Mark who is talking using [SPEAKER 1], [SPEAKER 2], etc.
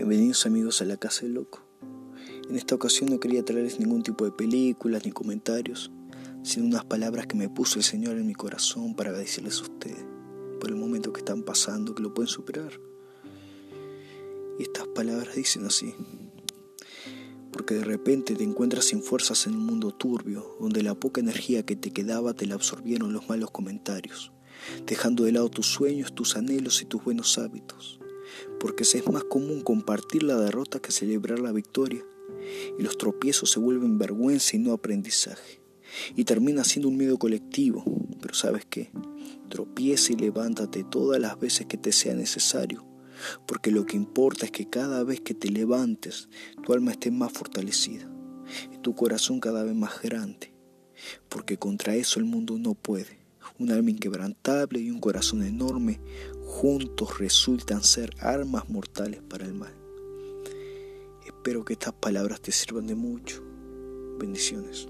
[SPEAKER 1] Bienvenidos amigos a la Casa del Loco. En esta ocasión no quería traerles ningún tipo de películas ni comentarios, sino unas palabras que me puso el Señor en mi corazón para decirles a ustedes por el momento que están pasando, que lo pueden superar. Y estas palabras dicen así, porque de repente te encuentras sin fuerzas en un mundo turbio, donde la poca energía que te quedaba te la absorbieron los malos comentarios, dejando de lado tus sueños, tus anhelos y tus buenos hábitos porque es más común compartir la derrota que celebrar la victoria, y los tropiezos se vuelven vergüenza y no aprendizaje, y termina siendo un miedo colectivo, pero ¿sabes qué? Tropieza y levántate todas las veces que te sea necesario, porque lo que importa es que cada vez que te levantes, tu alma esté más fortalecida, y tu corazón cada vez más grande, porque contra eso el mundo no puede un alma inquebrantable y un corazón enorme, juntos resultan ser armas mortales para el mal. Espero que estas palabras te sirvan de mucho. Bendiciones.